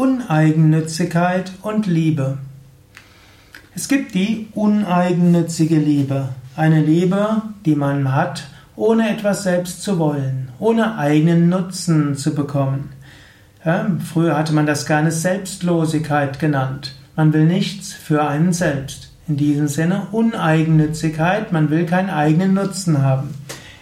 Uneigennützigkeit und Liebe. Es gibt die uneigennützige Liebe, eine Liebe, die man hat, ohne etwas selbst zu wollen, ohne eigenen Nutzen zu bekommen. Ja, früher hatte man das gerne Selbstlosigkeit genannt. Man will nichts für einen selbst. In diesem Sinne Uneigennützigkeit, man will keinen eigenen Nutzen haben.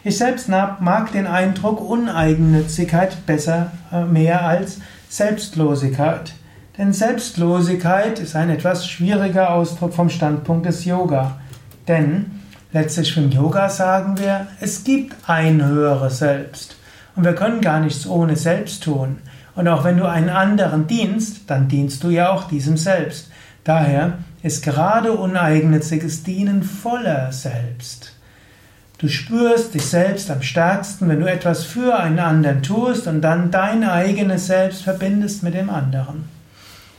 Ich selbst mag den Eindruck Uneigennützigkeit besser äh, mehr als Selbstlosigkeit. Denn Selbstlosigkeit ist ein etwas schwieriger Ausdruck vom Standpunkt des Yoga. Denn letztlich vom Yoga sagen wir, es gibt ein höheres Selbst. Und wir können gar nichts ohne Selbst tun. Und auch wenn du einen anderen dienst, dann dienst du ja auch diesem Selbst. Daher ist gerade uneigennütziges Dienen voller Selbst. Du spürst dich selbst am stärksten, wenn du etwas für einen anderen tust und dann dein eigenes Selbst verbindest mit dem anderen.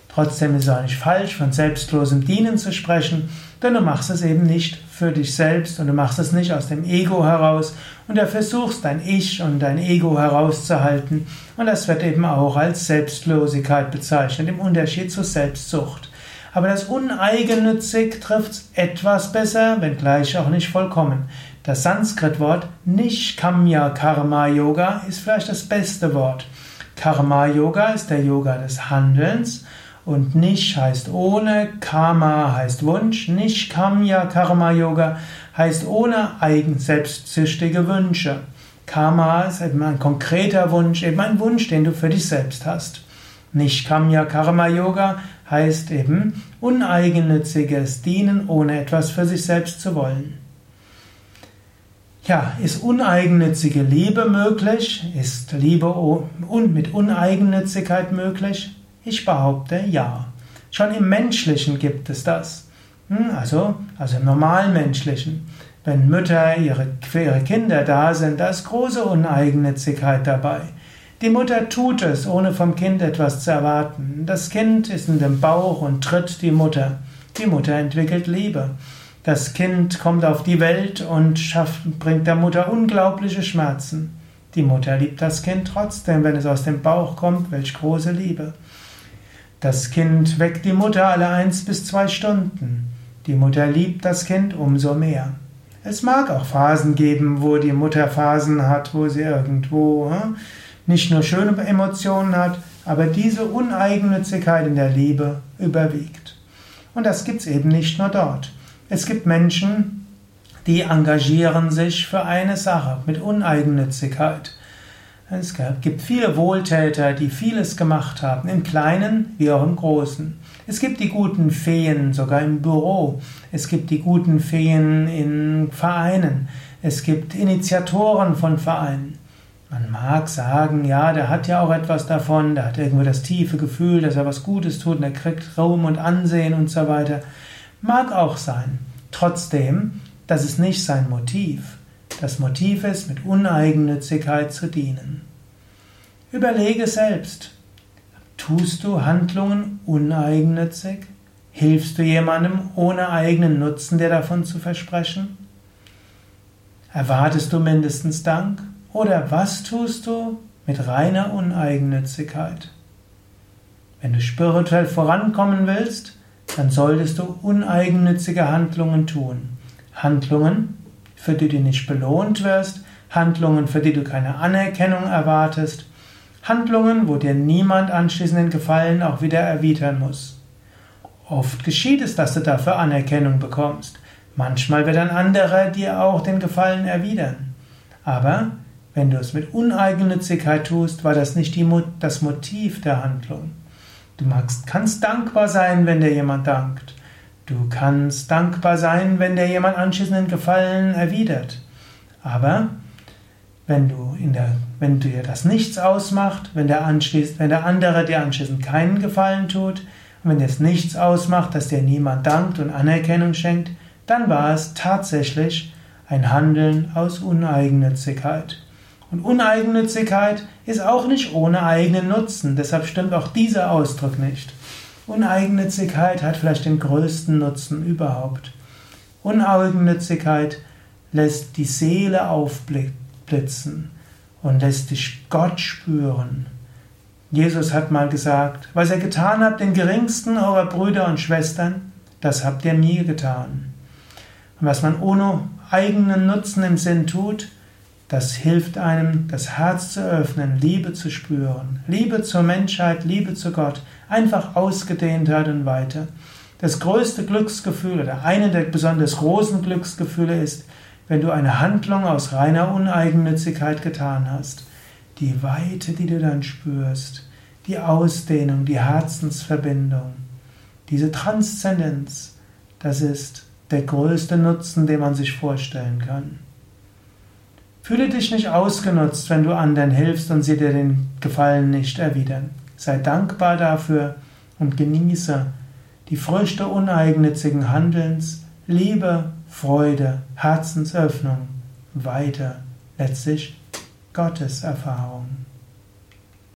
Trotzdem ist es auch nicht falsch, von selbstlosem Dienen zu sprechen, denn du machst es eben nicht für dich selbst und du machst es nicht aus dem Ego heraus und du versuchst dein Ich und dein Ego herauszuhalten und das wird eben auch als Selbstlosigkeit bezeichnet, im Unterschied zur Selbstsucht. Aber das Uneigennützig trifft etwas besser, wenngleich auch nicht vollkommen. Das Sanskrit-Wort Nishkamya Karma Yoga ist vielleicht das beste Wort. Karma Yoga ist der Yoga des Handelns und Nish heißt ohne, Karma heißt Wunsch, Nishkamya Karma Yoga heißt ohne eigen selbstsüchtige Wünsche. Karma ist eben ein konkreter Wunsch, eben ein Wunsch, den du für dich selbst hast. Nishkamya Karma Yoga heißt eben uneigennütziges Dienen, ohne etwas für sich selbst zu wollen. Ja, ist uneigennützige Liebe möglich? Ist Liebe mit Uneigennützigkeit möglich? Ich behaupte ja. Schon im Menschlichen gibt es das. Hm, also, also im Normalmenschlichen. Wenn Mütter ihre, für ihre Kinder da sind, da ist große Uneigennützigkeit dabei. Die Mutter tut es, ohne vom Kind etwas zu erwarten. Das Kind ist in dem Bauch und tritt die Mutter. Die Mutter entwickelt Liebe. Das Kind kommt auf die Welt und schafft, bringt der Mutter unglaubliche Schmerzen. Die Mutter liebt das Kind trotzdem, wenn es aus dem Bauch kommt, welch große Liebe. Das Kind weckt die Mutter alle eins bis zwei Stunden. Die Mutter liebt das Kind umso mehr. Es mag auch Phasen geben, wo die Mutter Phasen hat, wo sie irgendwo hm, nicht nur schöne Emotionen hat, aber diese Uneigennützigkeit in der Liebe überwiegt. Und das gibt es eben nicht nur dort. Es gibt Menschen, die engagieren sich für eine Sache mit Uneigennützigkeit. Es gibt viele Wohltäter, die vieles gemacht haben, im Kleinen wie auch im Großen. Es gibt die guten Feen sogar im Büro. Es gibt die guten Feen in Vereinen. Es gibt Initiatoren von Vereinen. Man mag sagen, ja, der hat ja auch etwas davon, der hat irgendwo das tiefe Gefühl, dass er was Gutes tut und er kriegt Raum und Ansehen und so weiter. Mag auch sein. Trotzdem, das ist nicht sein Motiv. Das Motiv ist, mit Uneigennützigkeit zu dienen. Überlege selbst, tust du Handlungen uneigennützig? Hilfst du jemandem ohne eigenen Nutzen dir davon zu versprechen? Erwartest du mindestens Dank? Oder was tust du mit reiner Uneigennützigkeit? Wenn du spirituell vorankommen willst, dann solltest du uneigennützige Handlungen tun. Handlungen, für die du nicht belohnt wirst, Handlungen, für die du keine Anerkennung erwartest, Handlungen, wo dir niemand anschließend den Gefallen auch wieder erwidern muss. Oft geschieht es, dass du dafür Anerkennung bekommst. Manchmal wird ein anderer dir auch den Gefallen erwidern. Aber wenn du es mit Uneigennützigkeit tust, war das nicht die, das Motiv der Handlung. Du magst, kannst dankbar sein, wenn dir jemand dankt. Du kannst dankbar sein, wenn dir jemand anschließend Gefallen erwidert. Aber wenn du in der, wenn dir das nichts ausmacht, wenn der, anschließend, wenn der andere dir anschließend keinen Gefallen tut, und wenn es nichts ausmacht, dass dir niemand dankt und Anerkennung schenkt, dann war es tatsächlich ein Handeln aus Uneigennützigkeit. Und Uneigennützigkeit ist auch nicht ohne eigenen Nutzen, deshalb stimmt auch dieser Ausdruck nicht. Uneigennützigkeit hat vielleicht den größten Nutzen überhaupt. Uneigennützigkeit lässt die Seele aufblitzen und lässt dich Gott spüren. Jesus hat mal gesagt, was ihr getan habt, den geringsten eurer Brüder und Schwestern, das habt ihr mir getan. Und was man ohne eigenen Nutzen im Sinn tut, das hilft einem, das Herz zu öffnen, Liebe zu spüren, Liebe zur Menschheit, Liebe zu Gott, einfach Ausgedehntheit und weiter. Das größte Glücksgefühl oder eine der besonders großen Glücksgefühle ist, wenn du eine Handlung aus reiner Uneigennützigkeit getan hast. Die Weite, die du dann spürst, die Ausdehnung, die Herzensverbindung, diese Transzendenz, das ist der größte Nutzen, den man sich vorstellen kann. Fühle dich nicht ausgenutzt, wenn du anderen hilfst und sie dir den Gefallen nicht erwidern. Sei dankbar dafür und genieße die Früchte uneigennützigen Handelns, Liebe, Freude, Herzensöffnung, weiter, letztlich Gottes Erfahrung.